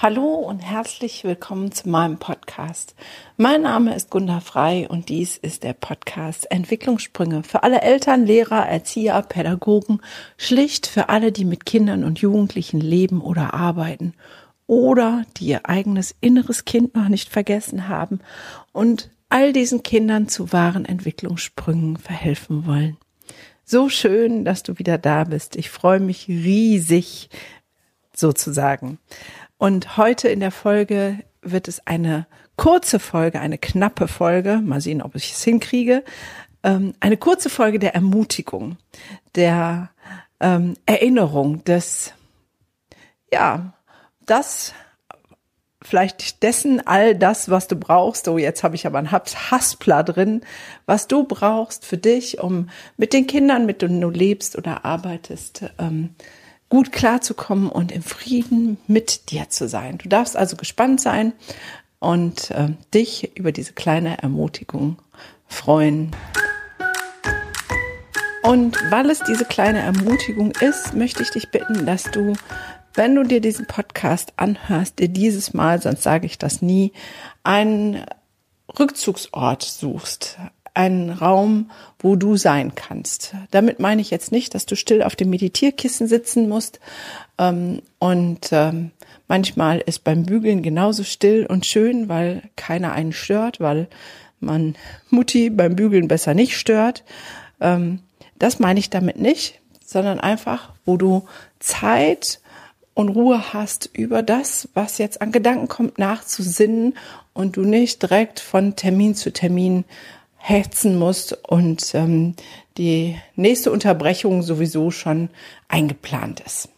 Hallo und herzlich willkommen zu meinem Podcast. Mein Name ist Gunda Frei und dies ist der Podcast Entwicklungssprünge für alle Eltern, Lehrer, Erzieher, Pädagogen, schlicht für alle, die mit Kindern und Jugendlichen leben oder arbeiten oder die ihr eigenes inneres Kind noch nicht vergessen haben und all diesen Kindern zu wahren Entwicklungssprüngen verhelfen wollen. So schön, dass du wieder da bist. Ich freue mich riesig, sozusagen. Und heute in der Folge wird es eine kurze Folge, eine knappe Folge, mal sehen, ob ich es hinkriege, ähm, eine kurze Folge der Ermutigung, der ähm, Erinnerung des, ja, das vielleicht dessen all das, was du brauchst. Oh, jetzt habe ich aber ein Haspler drin, was du brauchst für dich, um mit den Kindern, mit denen du lebst oder arbeitest, ähm, gut klarzukommen und im Frieden mit dir zu sein. Du darfst also gespannt sein und äh, dich über diese kleine Ermutigung freuen. Und weil es diese kleine Ermutigung ist, möchte ich dich bitten, dass du, wenn du dir diesen Podcast anhörst, dir dieses Mal, sonst sage ich das nie, einen Rückzugsort suchst, einen Raum, wo du sein kannst. Damit meine ich jetzt nicht, dass du still auf dem Meditierkissen sitzen musst. Ähm, und ähm, manchmal ist beim Bügeln genauso still und schön, weil keiner einen stört, weil man Mutti beim Bügeln besser nicht stört. Ähm, das meine ich damit nicht, sondern einfach, wo du Zeit und Ruhe hast, über das, was jetzt an Gedanken kommt, nachzusinnen und du nicht direkt von Termin zu Termin hetzen musst und ähm, die nächste Unterbrechung sowieso schon eingeplant ist.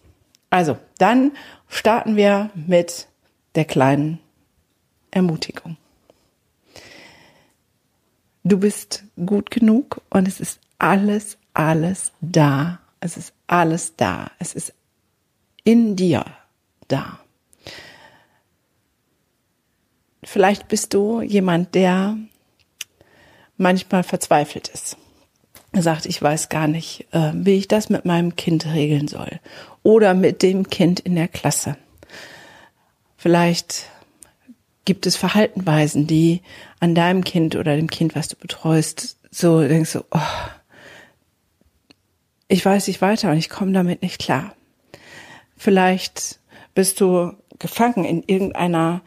Also, dann starten wir mit der kleinen Ermutigung. Du bist gut genug und es ist alles, alles da. Es ist alles da. Es ist in dir da. Vielleicht bist du jemand, der manchmal verzweifelt ist. Er sagt, ich weiß gar nicht, äh, wie ich das mit meinem Kind regeln soll oder mit dem Kind in der Klasse. Vielleicht gibt es Verhaltenweisen, die an deinem Kind oder dem Kind, was du betreust, so denkst du, oh, ich weiß nicht weiter und ich komme damit nicht klar. Vielleicht bist du gefangen in irgendeiner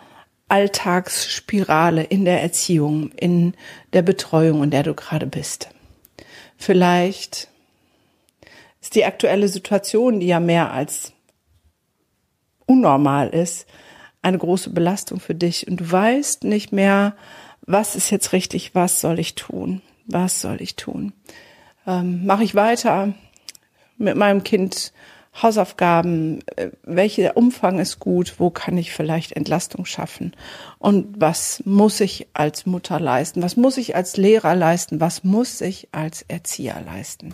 Alltagsspirale in der Erziehung, in der Betreuung, in der du gerade bist. Vielleicht ist die aktuelle Situation, die ja mehr als unnormal ist, eine große Belastung für dich und du weißt nicht mehr, was ist jetzt richtig, was soll ich tun, was soll ich tun. Ähm, Mache ich weiter mit meinem Kind Hausaufgaben, äh, welcher Umfang ist gut, wo kann ich vielleicht Entlastung schaffen und was muss ich als Mutter leisten, was muss ich als Lehrer leisten, was muss ich als Erzieher leisten.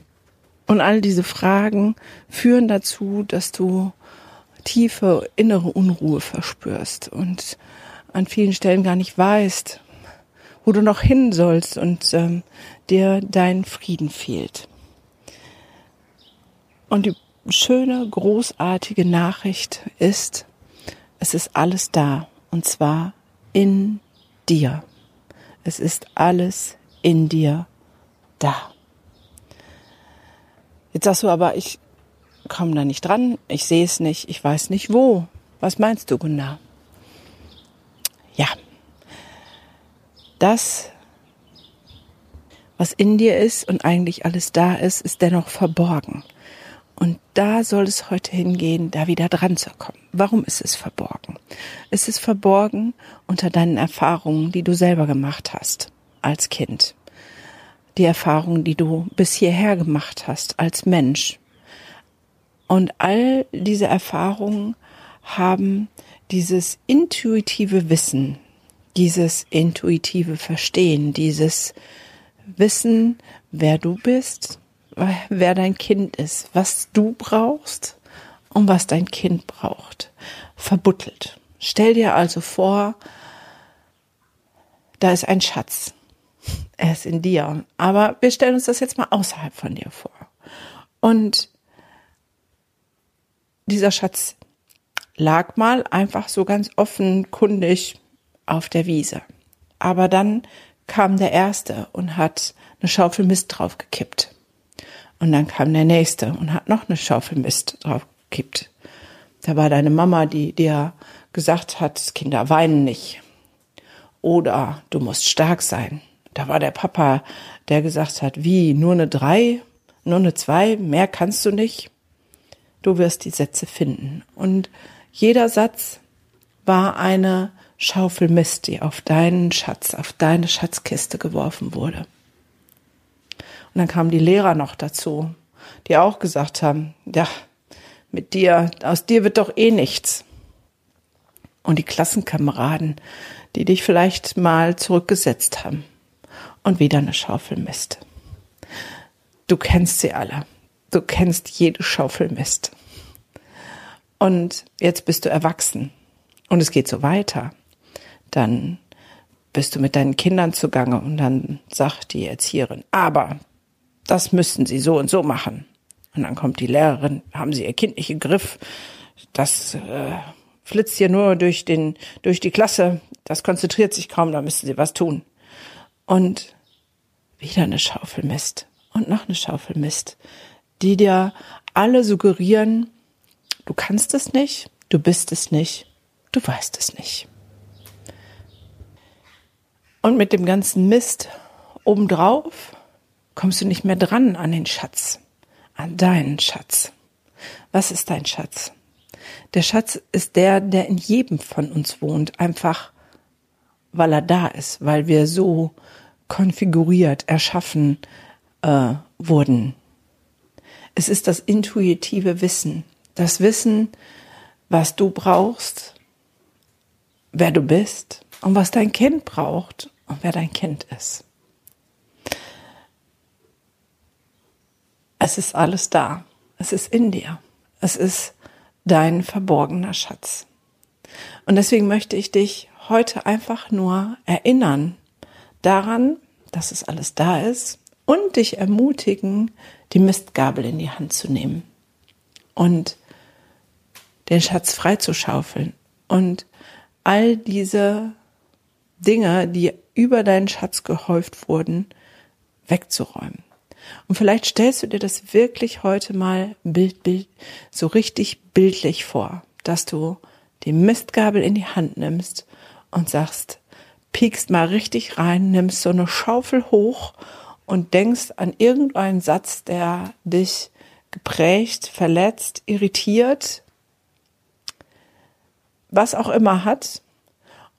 Und all diese Fragen führen dazu, dass du tiefe innere Unruhe verspürst und an vielen Stellen gar nicht weißt, wo du noch hin sollst und ähm, dir dein Frieden fehlt. Und die schöne, großartige Nachricht ist, es ist alles da und zwar in dir. Es ist alles in dir da. Jetzt sagst du aber, ich komme da nicht dran, ich sehe es nicht, ich weiß nicht wo. Was meinst du, Gunnar? Ja, das, was in dir ist und eigentlich alles da ist, ist dennoch verborgen. Und da soll es heute hingehen, da wieder dran zu kommen. Warum ist es verborgen? Es ist verborgen unter deinen Erfahrungen, die du selber gemacht hast als Kind. Die Erfahrungen, die du bis hierher gemacht hast als Mensch. Und all diese Erfahrungen haben dieses intuitive Wissen, dieses intuitive Verstehen, dieses Wissen, wer du bist, wer dein Kind ist, was du brauchst und was dein Kind braucht. Verbuttelt. Stell dir also vor, da ist ein Schatz. Er ist in dir. Aber wir stellen uns das jetzt mal außerhalb von dir vor. Und dieser Schatz lag mal einfach so ganz offenkundig auf der Wiese. Aber dann kam der Erste und hat eine Schaufel Mist draufgekippt. Und dann kam der Nächste und hat noch eine Schaufel Mist draufgekippt. Da war deine Mama, die dir gesagt hat, Kinder weinen nicht. Oder du musst stark sein. Da war der Papa, der gesagt hat, wie, nur eine drei, nur eine zwei, mehr kannst du nicht. Du wirst die Sätze finden. Und jeder Satz war eine Schaufel Mist, die auf deinen Schatz, auf deine Schatzkiste geworfen wurde. Und dann kamen die Lehrer noch dazu, die auch gesagt haben, ja, mit dir, aus dir wird doch eh nichts. Und die Klassenkameraden, die dich vielleicht mal zurückgesetzt haben und wieder eine Schaufel Mist. Du kennst sie alle. Du kennst jede Schaufel Mist. Und jetzt bist du erwachsen und es geht so weiter. Dann bist du mit deinen Kindern zugange und dann sagt die Erzieherin, aber das müssten sie so und so machen. Und dann kommt die Lehrerin, haben sie ihr Kind nicht im Griff, das äh, flitzt hier nur durch den durch die Klasse, das konzentriert sich kaum, da müssen sie was tun. Und wieder eine Schaufel Mist und noch eine Schaufel Mist, die dir alle suggerieren, du kannst es nicht, du bist es nicht, du weißt es nicht. Und mit dem ganzen Mist obendrauf kommst du nicht mehr dran an den Schatz, an deinen Schatz. Was ist dein Schatz? Der Schatz ist der, der in jedem von uns wohnt, einfach weil er da ist, weil wir so konfiguriert, erschaffen äh, wurden. Es ist das intuitive Wissen, das Wissen, was du brauchst, wer du bist und was dein Kind braucht und wer dein Kind ist. Es ist alles da. Es ist in dir. Es ist dein verborgener Schatz. Und deswegen möchte ich dich heute einfach nur erinnern daran, dass es alles da ist und dich ermutigen, die Mistgabel in die Hand zu nehmen und den Schatz freizuschaufeln und all diese Dinge, die über deinen Schatz gehäuft wurden, wegzuräumen. Und vielleicht stellst du dir das wirklich heute mal Bild, Bild, so richtig bildlich vor, dass du die Mistgabel in die Hand nimmst und sagst, piekst mal richtig rein, nimmst so eine Schaufel hoch und denkst an irgendeinen Satz, der dich geprägt, verletzt, irritiert, was auch immer hat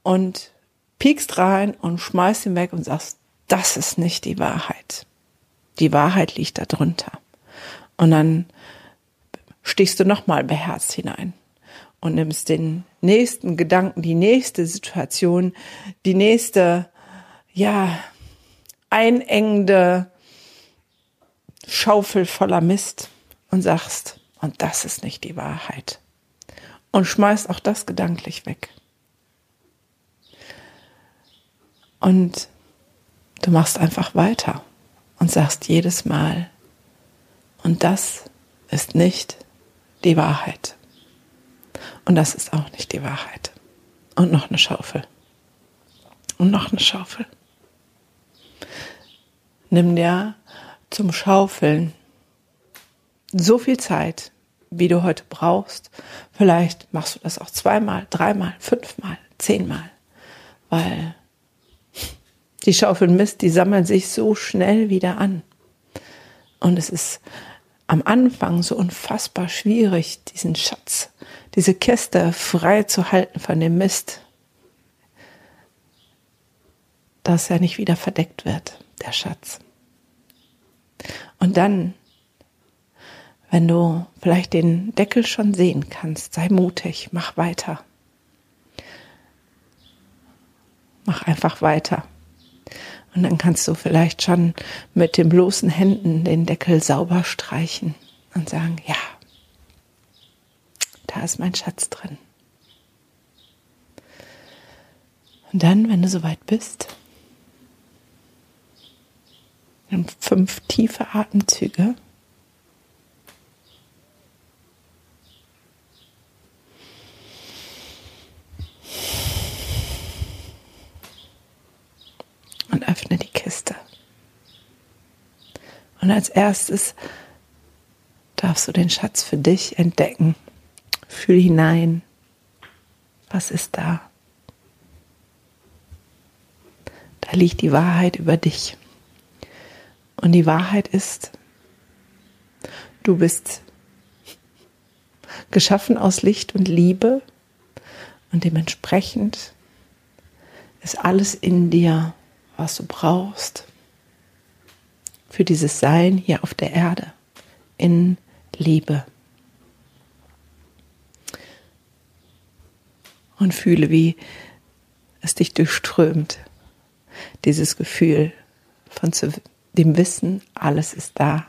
und piekst rein und schmeißt ihn weg und sagst, das ist nicht die Wahrheit. Die Wahrheit liegt da drunter. Und dann stichst du nochmal beherzt hinein und nimmst den nächsten Gedanken, die nächste Situation, die nächste, ja, einengende Schaufel voller Mist und sagst, und das ist nicht die Wahrheit. Und schmeißt auch das gedanklich weg. Und du machst einfach weiter und sagst jedes Mal, und das ist nicht die Wahrheit. Und das ist auch nicht die Wahrheit. Und noch eine Schaufel. Und noch eine Schaufel. Nimm dir zum Schaufeln so viel Zeit, wie du heute brauchst. Vielleicht machst du das auch zweimal, dreimal, fünfmal, zehnmal, weil die Schaufeln Mist, die sammeln sich so schnell wieder an. Und es ist am Anfang so unfassbar schwierig, diesen Schatz, diese Kiste frei zu halten von dem Mist, dass er nicht wieder verdeckt wird, der Schatz. Und dann, wenn du vielleicht den Deckel schon sehen kannst, sei mutig, mach weiter. Mach einfach weiter. Und dann kannst du vielleicht schon mit den bloßen Händen den Deckel sauber streichen und sagen, ja, da ist mein Schatz drin. Und dann, wenn du soweit bist, fünf tiefe Atemzüge. Öffne die Kiste. Und als erstes darfst du den Schatz für dich entdecken. Fühl hinein. Was ist da? Da liegt die Wahrheit über dich. Und die Wahrheit ist, du bist geschaffen aus Licht und Liebe und dementsprechend ist alles in dir, was du brauchst für dieses Sein hier auf der Erde in Liebe. Und fühle, wie es dich durchströmt, dieses Gefühl von dem Wissen, alles ist da.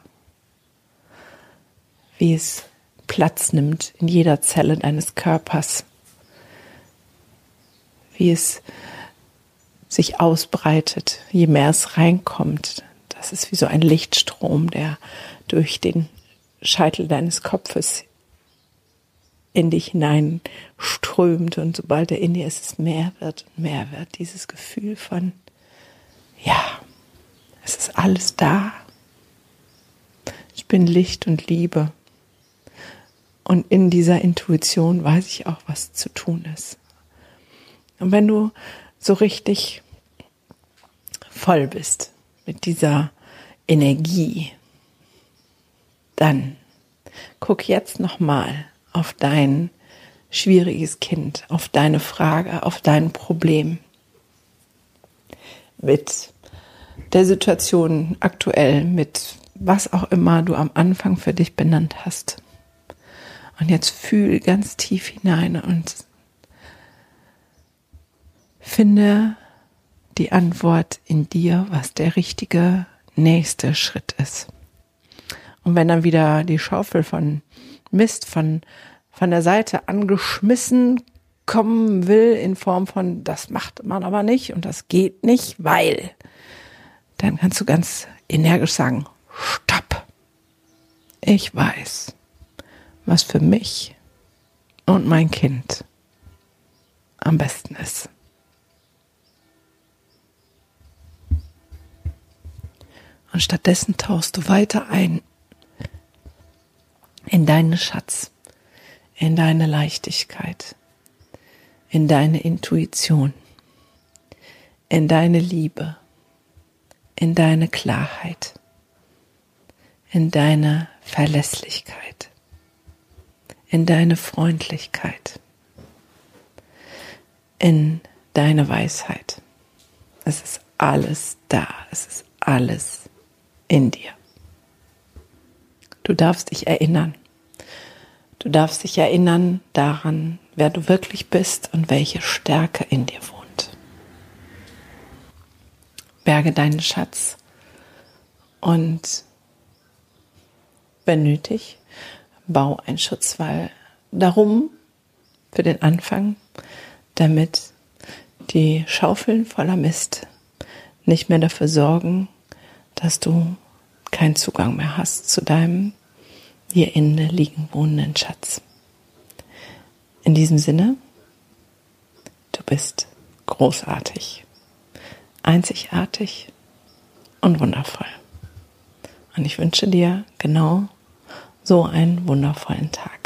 Wie es Platz nimmt in jeder Zelle deines Körpers. Wie es sich ausbreitet, je mehr es reinkommt. Das ist wie so ein Lichtstrom, der durch den Scheitel deines Kopfes in dich hinein strömt und sobald er in dir ist, es mehr wird und mehr wird. Dieses Gefühl von, ja, es ist alles da. Ich bin Licht und Liebe. Und in dieser Intuition weiß ich auch, was zu tun ist. Und wenn du so richtig voll bist mit dieser Energie, dann guck jetzt nochmal auf dein schwieriges Kind, auf deine Frage, auf dein Problem mit der Situation aktuell, mit was auch immer du am Anfang für dich benannt hast. Und jetzt fühl ganz tief hinein und finde die Antwort in dir, was der richtige nächste Schritt ist. Und wenn dann wieder die Schaufel von Mist von, von der Seite angeschmissen kommen will in Form von, das macht man aber nicht und das geht nicht, weil, dann kannst du ganz energisch sagen, stopp. Ich weiß, was für mich und mein Kind am besten ist. Und stattdessen tauchst du weiter ein in deinen Schatz, in deine Leichtigkeit, in deine Intuition, in deine Liebe, in deine Klarheit, in deine Verlässlichkeit, in deine Freundlichkeit, in deine Weisheit. Es ist alles da, es ist alles in dir. Du darfst dich erinnern. Du darfst dich erinnern daran, wer du wirklich bist und welche Stärke in dir wohnt. Berge deinen Schatz und wenn nötig, bau einen Schutzwall darum für den Anfang, damit die Schaufeln voller Mist nicht mehr dafür sorgen, dass du keinen Zugang mehr hast zu deinem hier inne liegen wohnenden Schatz. In diesem Sinne, du bist großartig, einzigartig und wundervoll. Und ich wünsche dir genau so einen wundervollen Tag.